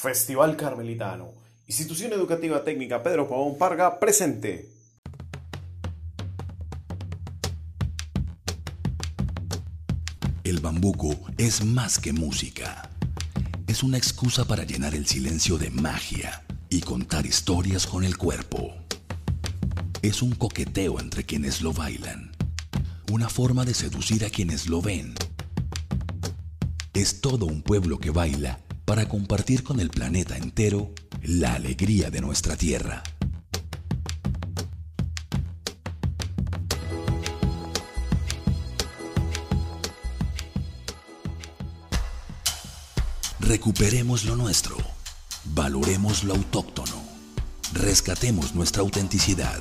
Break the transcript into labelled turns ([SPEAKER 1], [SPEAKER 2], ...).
[SPEAKER 1] Festival Carmelitano. Institución Educativa Técnica Pedro Pavón Parga presente.
[SPEAKER 2] El bambuco es más que música. Es una excusa para llenar el silencio de magia y contar historias con el cuerpo. Es un coqueteo entre quienes lo bailan. Una forma de seducir a quienes lo ven. Es todo un pueblo que baila para compartir con el planeta entero la alegría de nuestra tierra. Recuperemos lo nuestro, valoremos lo autóctono, rescatemos nuestra autenticidad